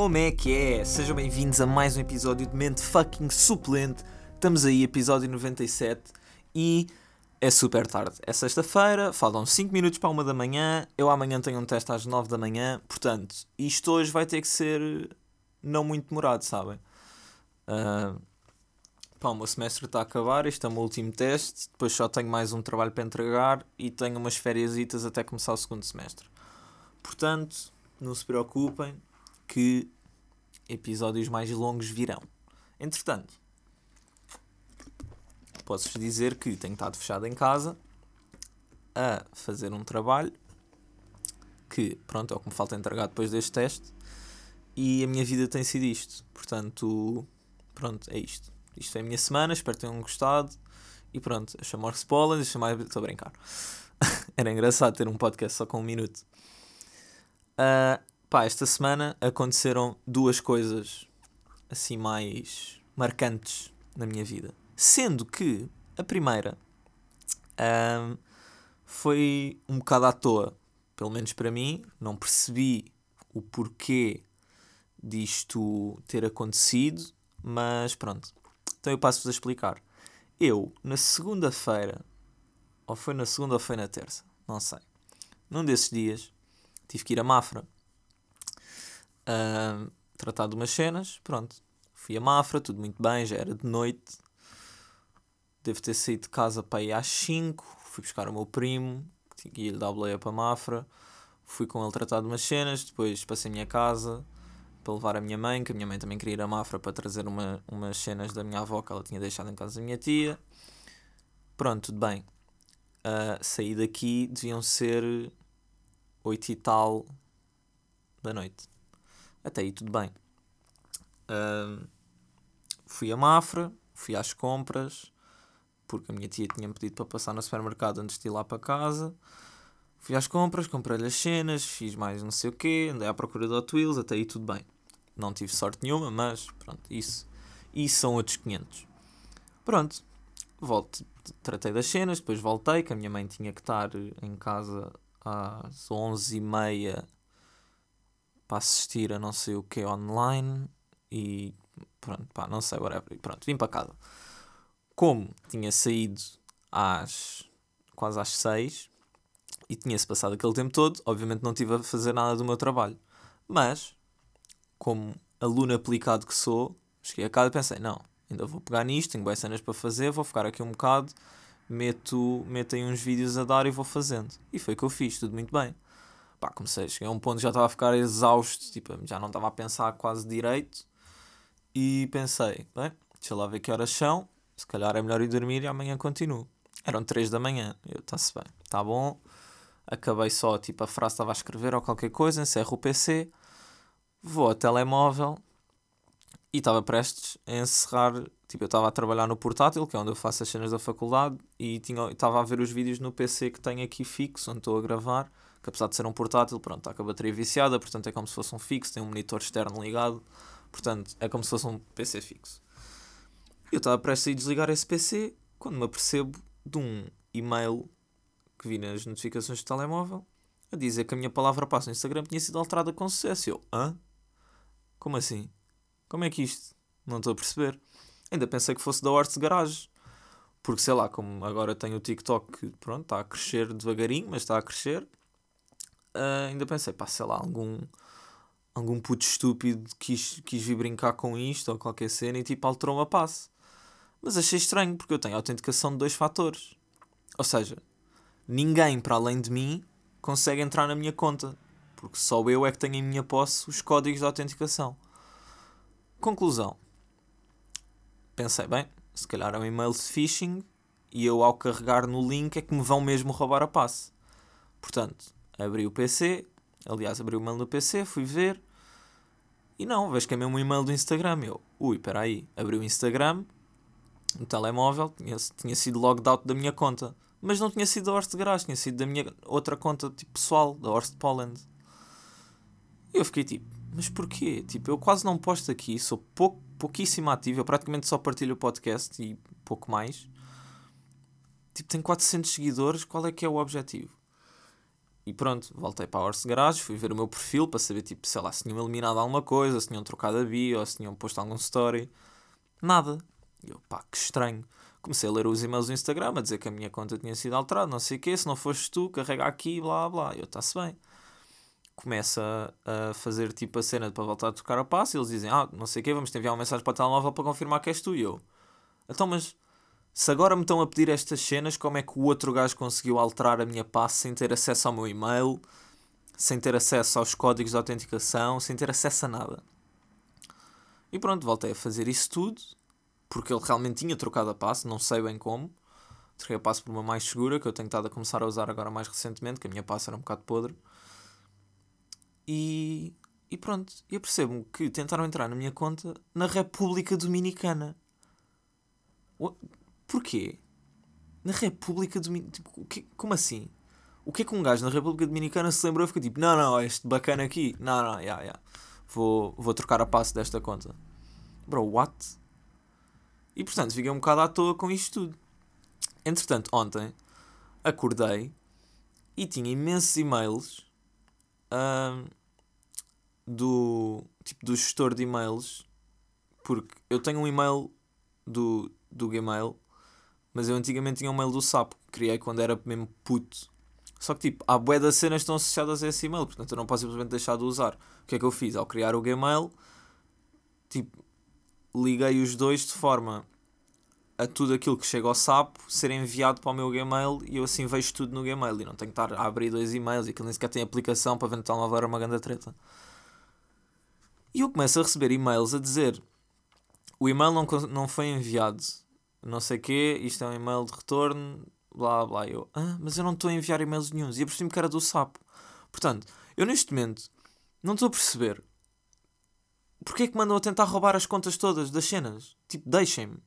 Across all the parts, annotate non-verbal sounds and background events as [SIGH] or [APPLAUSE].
Como é que é? Sejam bem-vindos a mais um episódio de Mente Fucking Suplente. Estamos aí, episódio 97 e é super tarde. É sexta-feira, faltam 5 minutos para uma da manhã. Eu amanhã tenho um teste às 9 da manhã, portanto, isto hoje vai ter que ser não muito demorado, sabem? Uh, pá, o meu semestre está a acabar, este é o meu último teste, depois só tenho mais um trabalho para entregar e tenho umas férias até começar o segundo semestre. Portanto, não se preocupem que episódios mais longos virão. Entretanto, posso-vos dizer que tenho estado fechado em casa a fazer um trabalho que, pronto, é o que me falta entregar depois deste teste e a minha vida tem sido isto. Portanto, pronto, é isto. Isto é a minha semana, espero que tenham gostado. E pronto, eu chamo Marcos Poland e chamar. Estou a brincar. [LAUGHS] Era engraçado ter um podcast só com um minuto. Uh, pá, esta semana aconteceram duas coisas assim mais marcantes na minha vida. Sendo que a primeira uh, foi um bocado à toa, pelo menos para mim. Não percebi o porquê disto ter acontecido, mas pronto. Então eu passo-vos a explicar. Eu, na segunda-feira, ou foi na segunda ou foi na terça, não sei. Num desses dias, tive que ir a Mafra. Uh, tratar de umas cenas, pronto. Fui a Mafra, tudo muito bem, já era de noite. Devo ter saído de casa para ir às 5. Fui buscar o meu primo, que ia lhe dar boleia para Mafra. Fui com ele tratar de umas cenas, depois passei a minha casa para levar a minha mãe, que a minha mãe também queria ir a Mafra para trazer uma, umas cenas da minha avó que ela tinha deixado em casa da minha tia. Pronto, tudo bem. Uh, saí daqui, deviam ser oito e tal da noite. Até aí tudo bem. Uh, fui a Mafra, fui às compras, porque a minha tia tinha pedido para passar no supermercado antes de ir lá para casa. Fui às compras, comprei-lhe as cenas, fiz mais não sei o quê, andei à procura de Hot Wheels, até aí tudo bem. Não tive sorte nenhuma, mas pronto, isso. Isso são outros 500. Pronto, volto, tratei das cenas, depois voltei, que a minha mãe tinha que estar em casa às 11h30 para assistir a não sei o que online e pronto, pá, não sei, whatever. E pronto, vim para casa. Como tinha saído às quase às 6 e tinha-se passado aquele tempo todo, obviamente não tive a fazer nada do meu trabalho. Mas, como aluno aplicado que sou, cheguei a casa e pensei, não, ainda vou pegar nisto, tenho boas cenas para fazer, vou ficar aqui um bocado, meto, meto aí uns vídeos a dar e vou fazendo. E foi o que eu fiz, tudo muito bem. Pá, comecei, cheguei a um ponto que já estava a ficar exausto, tipo, já não estava a pensar quase direito. E pensei, bem, deixa lá ver que horas são, se calhar é melhor ir dormir e amanhã continuo. Eram 3 da manhã, eu, está-se bem, está bom, acabei só, tipo, a frase estava a escrever ou qualquer coisa, encerro o PC, vou ao telemóvel e estava prestes a encerrar. Tipo, eu estava a trabalhar no portátil, que é onde eu faço as cenas da faculdade, e estava a ver os vídeos no PC que tenho aqui fixo, onde estou a gravar, que apesar de ser um portátil, pronto, está com a bateria viciada, portanto é como se fosse um fixo, tem um monitor externo ligado, portanto é como se fosse um PC fixo. Eu estava prestes a desligar esse PC quando me apercebo de um e-mail que vi nas notificações do telemóvel a dizer que a minha palavra passo no Instagram tinha sido alterada com sucesso. Eu, hã? Como assim? Como é que isto? Não estou a perceber. Ainda pensei que fosse da Horse Garage. Porque sei lá, como agora tenho o TikTok que pronto, está a crescer devagarinho, mas está a crescer. Uh, ainda pensei, pá, sei lá, algum, algum puto estúpido quis, quis vir brincar com isto ou qualquer cena e tipo alterou a passe. Mas achei estranho porque eu tenho autenticação de dois fatores. Ou seja, ninguém para além de mim consegue entrar na minha conta, porque só eu é que tenho em minha posse os códigos de autenticação. Conclusão. Pensei, bem, se calhar é um e-mail de phishing e eu ao carregar no link é que me vão mesmo roubar a passe. Portanto, abri o PC, aliás, abri o e-mail no PC, fui ver e não, vejo que é mesmo um e-mail do Instagram. Eu, ui, espera aí, abri o Instagram, no telemóvel, tinha, tinha sido logged out da minha conta mas não tinha sido da Horst Garage, tinha sido da minha outra conta tipo, pessoal, da Horst Poland. E eu fiquei tipo, mas porquê? Tipo, eu quase não posto aqui, sou pouco, pouquíssimo ativo, eu praticamente só partilho o podcast e pouco mais. Tipo, tenho 400 seguidores, qual é que é o objetivo? E pronto, voltei para a Horse Garage, fui ver o meu perfil para saber, tipo, sei lá, se tinham eliminado alguma coisa, se tinham trocado a bio, se tinham posto algum story. Nada. E eu, pá, que estranho. Comecei a ler os e-mails do Instagram a dizer que a minha conta tinha sido alterada, não sei o quê, se não foste tu, carrega aqui, blá blá. Eu, está-se bem. Começa a fazer tipo a cena para voltar a tocar a passo e eles dizem, ah, não sei o quê, vamos te enviar uma mensagem para o telemóvel para confirmar que és tu e eu. Então, mas se agora me estão a pedir estas cenas, como é que o outro gajo conseguiu alterar a minha passe sem ter acesso ao meu e-mail, sem ter acesso aos códigos de autenticação, sem ter acesso a nada? E pronto, voltei a fazer isso tudo, porque ele realmente tinha trocado a passe, não sei bem como. Troquei a passe por uma mais segura, que eu tenho estado a começar a usar agora mais recentemente, que a minha passe era um bocado podre. E, e pronto, eu percebo que tentaram entrar na minha conta na República Dominicana. Porquê? Na República Dominicana. Tipo, como assim? O que é que um gajo na República Dominicana se lembrou e ficou tipo: não, não, este bacana aqui, não, não, yeah, yeah. Vou, vou trocar a passe desta conta. Bro, what? E portanto fiquei um bocado à toa com isto tudo. Entretanto, ontem acordei e tinha imensos e-mails uh, do tipo do gestor de e-mails porque eu tenho um e-mail do, do Gmail mas eu antigamente tinha um mail do Sapo que criei quando era mesmo puto só que tipo, há bué das cenas que estão associadas a esse e-mail portanto eu não posso simplesmente deixar de usar o que é que eu fiz? ao criar o Gmail tipo, liguei os dois de forma a tudo aquilo que chega ao Sapo ser enviado para o meu Gmail e eu assim vejo tudo no Gmail e não tenho que estar a abrir dois e-mails e aquilo nem sequer tem aplicação para ver no uma grande treta. E eu começo a receber e-mails a dizer o e-mail não, não foi enviado, não sei o quê, isto é um e-mail de retorno, blá blá. Eu, ah, mas eu não estou a enviar e-mails nenhums e eu percebi que era do Sapo. Portanto, eu neste momento não estou a perceber porque é que mandam a tentar roubar as contas todas das cenas. Tipo, deixem-me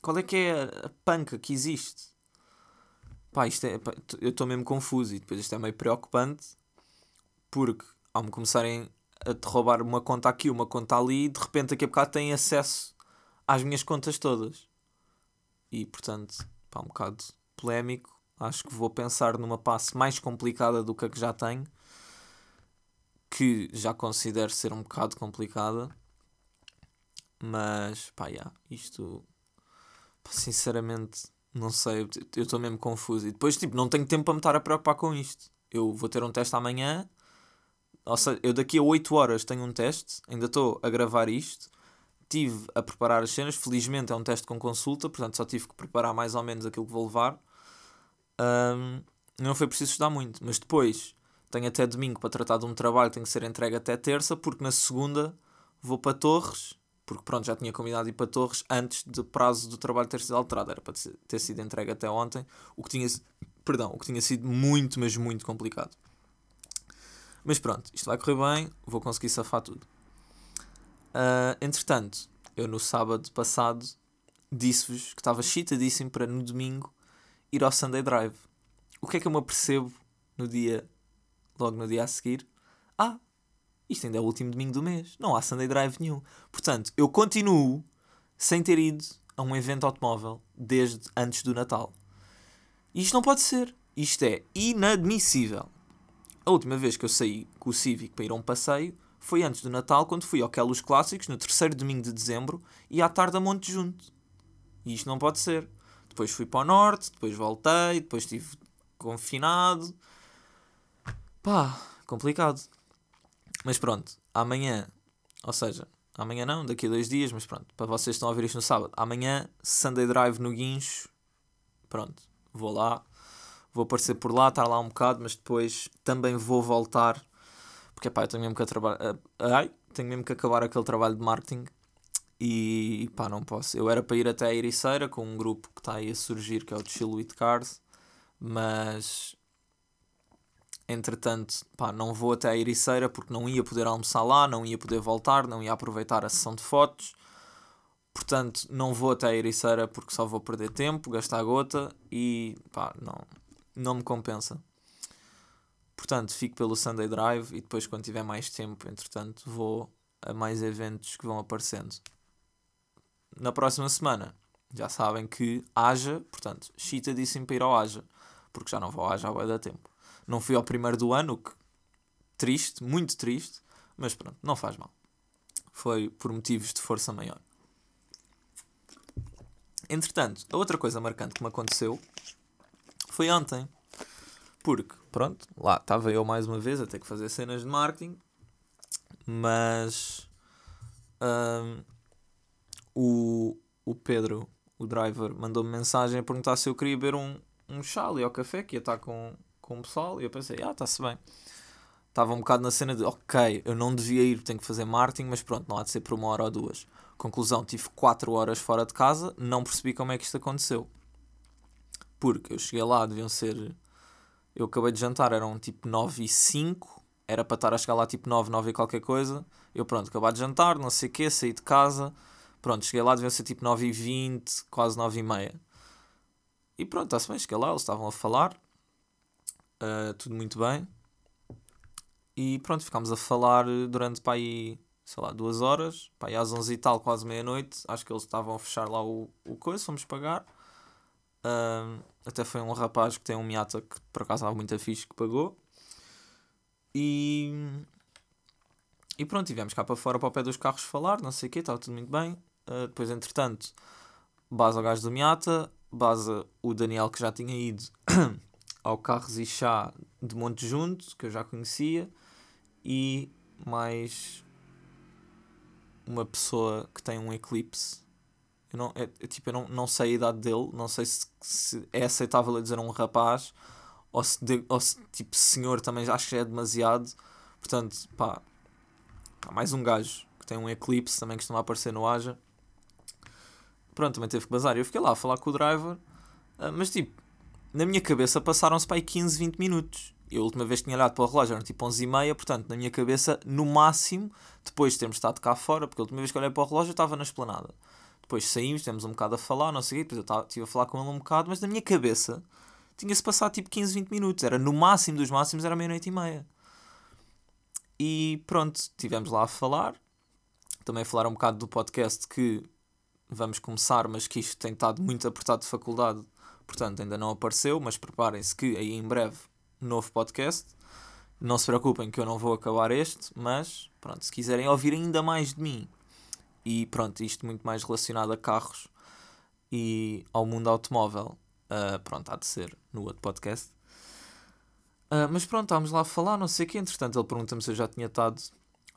qual é que é a panca que existe? Pá, isto é, pá, eu estou mesmo confuso e depois isto é meio preocupante porque ao me começarem a te roubar uma conta aqui, uma conta ali, de repente daqui a bocado têm acesso às minhas contas todas. E portanto, pá, um bocado polémico. Acho que vou pensar numa passe mais complicada do que a que já tenho, que já considero ser um bocado complicada. Mas, pá, yeah, isto Sinceramente, não sei. Eu estou mesmo confuso. E depois, tipo, não tenho tempo para me estar a preocupar com isto. Eu vou ter um teste amanhã. Ou seja, eu daqui a 8 horas tenho um teste. Ainda estou a gravar isto. Tive a preparar as cenas. Felizmente é um teste com consulta. Portanto, só tive que preparar mais ou menos aquilo que vou levar. Um, não foi preciso estudar muito. Mas depois tenho até domingo para tratar de um trabalho que tem que ser entregue até terça. Porque na segunda vou para Torres porque pronto, já tinha combinado ir para Torres antes do prazo do trabalho ter sido alterado, era para ter sido entregue até ontem, o que tinha, perdão, o que tinha sido muito, mas muito complicado. Mas pronto, isto vai correr bem, vou conseguir safar tudo. Uh, entretanto, eu no sábado passado disse-vos que estava chitadíssimo para no domingo ir ao Sunday Drive. O que é que eu me apercebo no dia, logo no dia a seguir? Ah, isto ainda é o último domingo do mês. Não há Sunday Drive nenhum. Portanto, eu continuo sem ter ido a um evento automóvel desde antes do Natal. Isto não pode ser. Isto é inadmissível. A última vez que eu saí com o Civic para ir a um passeio foi antes do Natal, quando fui ao Quelos Clássicos, no terceiro domingo de dezembro, e à tarde a Monte Junto. E isto não pode ser. Depois fui para o Norte, depois voltei, depois estive confinado. Pá, complicado. Mas pronto, amanhã, ou seja, amanhã não, daqui a dois dias, mas pronto, para vocês que estão a ouvir isto no sábado, amanhã, Sunday Drive no Guincho, pronto, vou lá, vou aparecer por lá, estar lá um bocado, mas depois também vou voltar, porque pá, eu tenho mesmo que, trabalhar, ai, tenho mesmo que acabar aquele trabalho de marketing e pá, não posso. Eu era para ir até a Ericeira com um grupo que está aí a surgir, que é o Chill with Cars, mas Entretanto, pá, não vou até a Ericeira porque não ia poder almoçar lá, não ia poder voltar, não ia aproveitar a sessão de fotos. Portanto, não vou até a Ericeira porque só vou perder tempo, gastar gota e pá, não, não me compensa. Portanto, fico pelo Sunday Drive e depois, quando tiver mais tempo, entretanto, vou a mais eventos que vão aparecendo. Na próxima semana, já sabem que haja, portanto, Chita disse-me para ir ao Haja, porque já não vou ao Haja há bem da tempo. Não fui ao primeiro do ano, que triste, muito triste, mas pronto, não faz mal. Foi por motivos de força maior. Entretanto, a outra coisa marcante que me aconteceu foi ontem. Porque, pronto, lá estava eu mais uma vez a ter que fazer cenas de marketing, mas um, o, o Pedro, o driver, mandou-me mensagem a perguntar se eu queria beber um, um chá ali ao café, que ia estar com, com o pessoal, e eu pensei, ah, está-se bem. Estava um bocado na cena de, ok, eu não devia ir, tenho que fazer marketing, mas pronto, não há de ser por uma hora ou duas. Conclusão, tive 4 horas fora de casa, não percebi como é que isto aconteceu. Porque eu cheguei lá, deviam ser. Eu acabei de jantar, eram tipo 9 e 5, era para estar a chegar lá tipo 9, 9 e qualquer coisa. Eu pronto, acabei de jantar, não sei o quê, saí de casa. Pronto, cheguei lá, deviam ser tipo 9 e 20, quase 9 e meia. E pronto, está-se bem, cheguei lá, eles estavam a falar. Uh, tudo muito bem. E pronto, ficámos a falar durante para aí, sei lá, duas horas. Para aí às 11 e tal, quase meia-noite. Acho que eles estavam a fechar lá o, o coisa, fomos pagar. Uh, até foi um rapaz que tem um Miata que por acaso estava muito fixe que pagou. E. E pronto, tivemos cá para fora para o pé dos carros falar, não sei o quê, estava tudo muito bem. Uh, depois, entretanto, base ao gajo do Miata, base o Daniel que já tinha ido [COUGHS] ao Carros e Chá de Monte Junto, que eu já conhecia e mais uma pessoa que tem um eclipse. Eu não, é, tipo, eu não, não sei a idade dele, não sei se, se é aceitável dizer um rapaz ou se, de, ou se tipo senhor também acho que é demasiado. Portanto, pá, pá, mais um gajo que tem um eclipse também costuma aparecer no Aja. Pronto, também teve que bazar. Eu fiquei lá a falar com o driver, ah, mas tipo, na minha cabeça passaram-se para aí 15, 20 minutos. Eu a última vez que tinha olhado para o relógio eram tipo 11 e meia, portanto, na minha cabeça, no máximo, depois de termos estado cá fora, porque a última vez que olhei para o relógio eu estava na esplanada. Depois saímos, temos um bocado a falar, não sei o quê, depois eu estive a falar com ele um bocado, mas na minha cabeça tinha-se passado tipo 15, 20 minutos. Era no máximo dos máximos, era meia-noite e meia. E pronto, estivemos lá a falar. Também a falar um bocado do podcast que vamos começar, mas que isto tem estado muito apertado de faculdade, portanto ainda não apareceu, mas preparem-se que aí em breve novo podcast. Não se preocupem que eu não vou acabar este, mas pronto, se quiserem ouvir ainda mais de mim e pronto, isto muito mais relacionado a carros e ao mundo automóvel, uh, pronto, há de ser no outro podcast. Uh, mas pronto, estávamos lá a falar, não sei o quê. Entretanto, ele pergunta-me se eu já tinha estado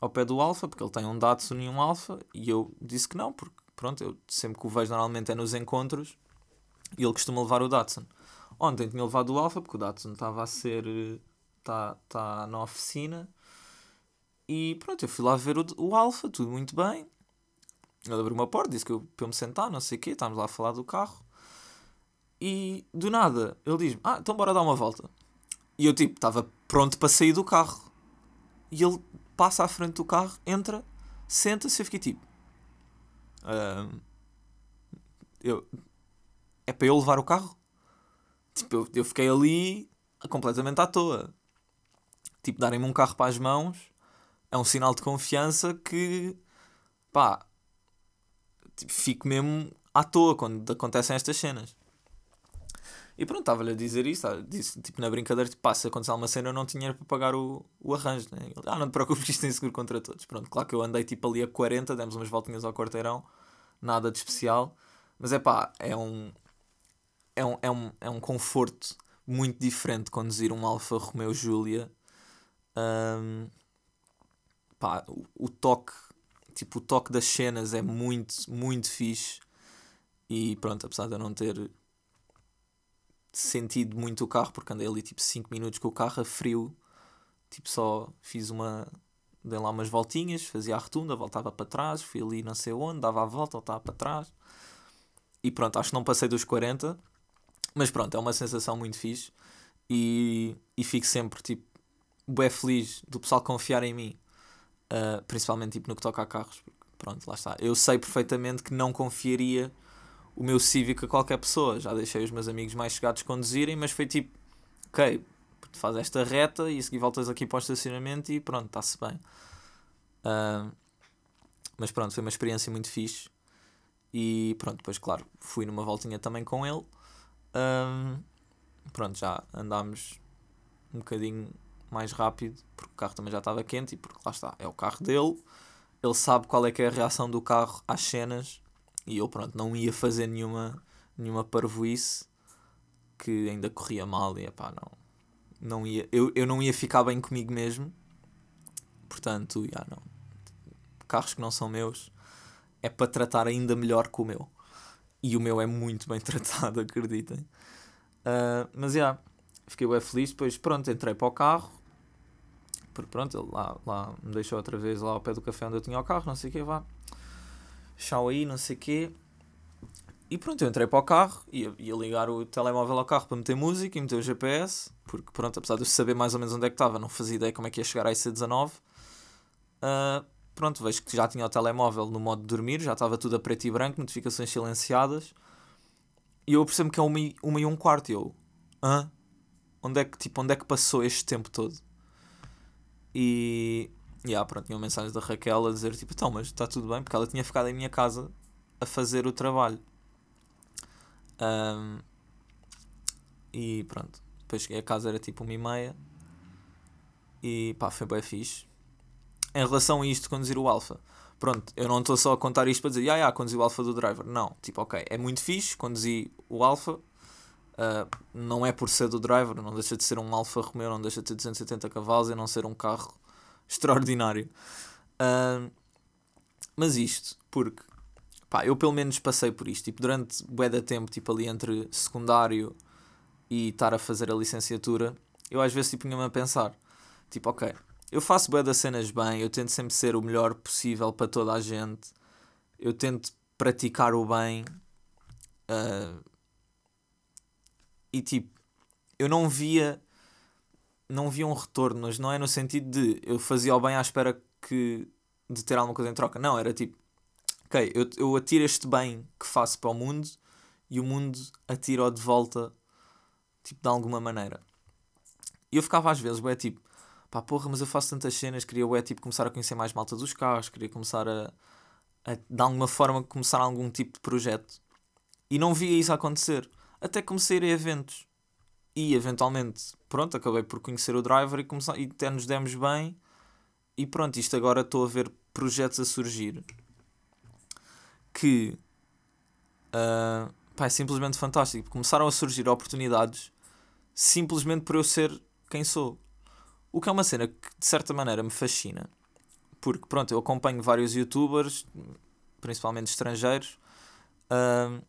ao pé do Alfa, porque ele tem um Datsun e um Alfa, e eu disse que não, porque pronto, eu sempre que o vejo normalmente é nos encontros e ele costuma levar o Datsun. Ontem tinha levado o Alfa, porque o Datsun estava a ser. está tá na oficina. E pronto, eu fui lá ver o, o Alfa, tudo muito bem. Ele abriu uma porta, disse que eu, para eu me sentar, não sei o quê, estávamos lá a falar do carro. E do nada, ele diz-me: Ah, então bora dar uma volta. E eu, tipo, estava pronto para sair do carro. E ele passa à frente do carro, entra, senta-se e eu fiquei tipo: uh, eu, É para eu levar o carro? Tipo, eu, eu fiquei ali completamente à toa. Tipo, darem-me um carro para as mãos é um sinal de confiança que, pá, tipo, fico mesmo à toa quando acontecem estas cenas. E pronto, estava-lhe a dizer isso, disse, tipo, na brincadeira, tipo, pá, se acontecer alguma cena eu não tinha para pagar o, o arranjo, né? Ele, ah, não te preocupes [LAUGHS] isto tem seguro contra todos. Pronto, claro que eu andei tipo ali a 40, demos umas voltinhas ao quarteirão, nada de especial, mas é pá, é um, é um, é um, é um conforto muito diferente conduzir um Alfa Romeo Giulia. Um, pá, o, o, toque, tipo, o toque das cenas é muito, muito fixe. E pronto, apesar de eu não ter sentido muito o carro, porque andei ali tipo 5 minutos com o carro a frio, tipo, só fiz uma. Dei lá umas voltinhas, fazia a rotunda, voltava para trás, fui ali não sei onde, dava a volta, voltava para trás. E pronto, acho que não passei dos 40 mas pronto, é uma sensação muito fixe e, e fico sempre tipo bué feliz do pessoal confiar em mim, uh, principalmente tipo, no que toca a carros. Pronto, lá está. Eu sei perfeitamente que não confiaria o meu Civic a qualquer pessoa. Já deixei os meus amigos mais chegados conduzirem, mas foi tipo, ok, faz esta reta e a seguir voltas aqui para o estacionamento e pronto, está-se bem. Uh, mas pronto, foi uma experiência muito fixe. E pronto, depois, claro, fui numa voltinha também com ele. Um, pronto, já andámos um bocadinho mais rápido, porque o carro também já estava quente e porque lá está, é o carro dele, ele sabe qual é que é a reação do carro às cenas e eu pronto, não ia fazer nenhuma, nenhuma parvoíce que ainda corria mal e pá, não, não ia, eu, eu não ia ficar bem comigo mesmo, portanto, já não, carros que não são meus é para tratar ainda melhor que o meu. E o meu é muito bem [LAUGHS] tratado, acreditem. Uh, mas já, yeah, fiquei bem feliz. Depois, pronto, entrei para o carro. Porque pronto, ele lá, lá me deixou outra vez lá ao pé do café onde eu tinha o carro, não sei o que, vá. Chau aí, não sei o que. E pronto, eu entrei para o carro, ia, ia ligar o telemóvel ao carro para meter música e meter o GPS, porque pronto, apesar de eu saber mais ou menos onde é que estava, não fazia ideia como é que ia chegar a IC19. Uh, pronto, vejo que já tinha o telemóvel no modo de dormir, já estava tudo a preto e branco, notificações silenciadas. E eu percebo que é uma, uma e um quarto. E eu, hã? Onde é, que, tipo, onde é que passou este tempo todo? E. E yeah, pronto, tinha uma mensagem da Raquel a dizer tipo, então, mas está tudo bem, porque ela tinha ficado em minha casa a fazer o trabalho. Um, e pronto, depois cheguei a casa, era tipo uma e meia. E pá, foi bem fixe em relação a isto conduzir o Alfa, pronto, eu não estou só a contar isto para dizer, ah, yeah, conduzi o Alfa do driver. Não, tipo, ok, é muito fixe, conduzi o Alfa, uh, não é por ser do driver, não deixa de ser um Alfa Romeo, não deixa de ter 270 cavalos e não ser um carro extraordinário. Uh, mas isto, porque, pá, eu pelo menos passei por isto, tipo, durante bué da tempo, tipo, ali entre secundário e estar a fazer a licenciatura, eu às vezes, tipo, punha-me a pensar, tipo, ok, eu faço bué das cenas bem, eu tento sempre ser o melhor possível para toda a gente, eu tento praticar o bem. Uh, e tipo, eu não via não via um retorno, mas não é no sentido de eu fazia o bem à espera que, de ter alguma coisa em troca. Não, era tipo, ok, eu, eu atiro este bem que faço para o mundo e o mundo atira-o de volta, tipo, de alguma maneira. E eu ficava às vezes, é tipo, pá, porra, mas eu faço tantas cenas, queria, ué, tipo, começar a conhecer mais malta dos carros, queria começar a, a, de alguma forma, começar algum tipo de projeto. E não via isso acontecer. Até comecei a ir a eventos. E, eventualmente, pronto, acabei por conhecer o driver e, começar, e até nos demos bem. E pronto, isto agora estou a ver projetos a surgir que uh, pá, é simplesmente fantástico. Começaram a surgir oportunidades simplesmente por eu ser quem sou. O que é uma cena que de certa maneira me fascina. Porque pronto, eu acompanho vários youtubers, principalmente estrangeiros, uh,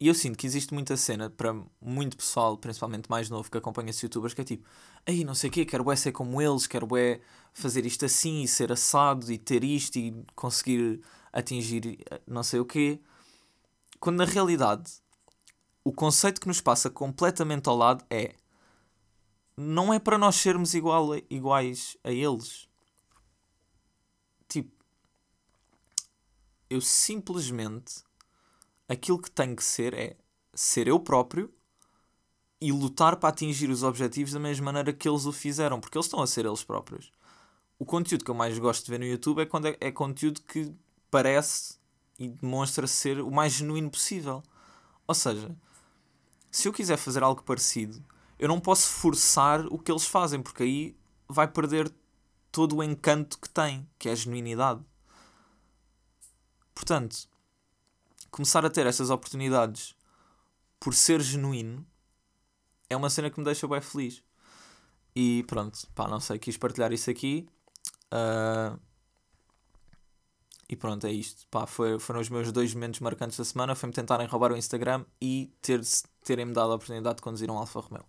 e eu sinto que existe muita cena para muito pessoal, principalmente mais novo, que acompanha esses youtubers, que é tipo, aí não sei o quê, quero é ser como eles, quero é fazer isto assim e ser assado e ter isto e conseguir atingir não sei o quê. Quando na realidade o conceito que nos passa completamente ao lado é não é para nós sermos igual, iguais a eles. Tipo, eu simplesmente aquilo que tenho que ser é ser eu próprio e lutar para atingir os objetivos da mesma maneira que eles o fizeram, porque eles estão a ser eles próprios. O conteúdo que eu mais gosto de ver no YouTube é quando é, é conteúdo que parece e demonstra ser o mais genuíno possível. Ou seja, se eu quiser fazer algo parecido, eu não posso forçar o que eles fazem, porque aí vai perder todo o encanto que tem, que é a genuinidade. Portanto, começar a ter essas oportunidades por ser genuíno é uma cena que me deixa bem feliz. E pronto, pá, não sei, quis partilhar isso aqui. Uh, e pronto, é isto. Pá, foi, foram os meus dois momentos marcantes da semana. Foi-me tentarem roubar o Instagram e ter, terem-me dado a oportunidade de conduzir um Alfa Romeo.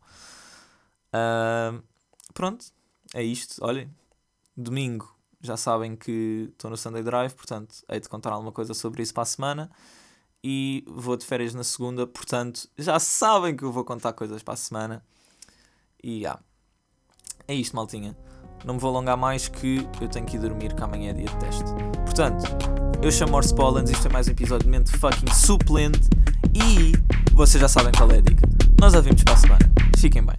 Uh, pronto, é isto. Olhem, domingo já sabem que estou no Sunday Drive, portanto, hei de contar alguma coisa sobre isso para a semana. E vou de férias na segunda, portanto, já sabem que eu vou contar coisas para a semana. E já. É isto, maltinha. Não me vou alongar mais que eu tenho que ir dormir, que amanhã é dia de teste. Portanto, eu chamo Morse Pollens, isto é mais um episódio de mente fucking suplente e vocês já sabem qual é a dica. Nós a vemos para a semana. Fiquem bem.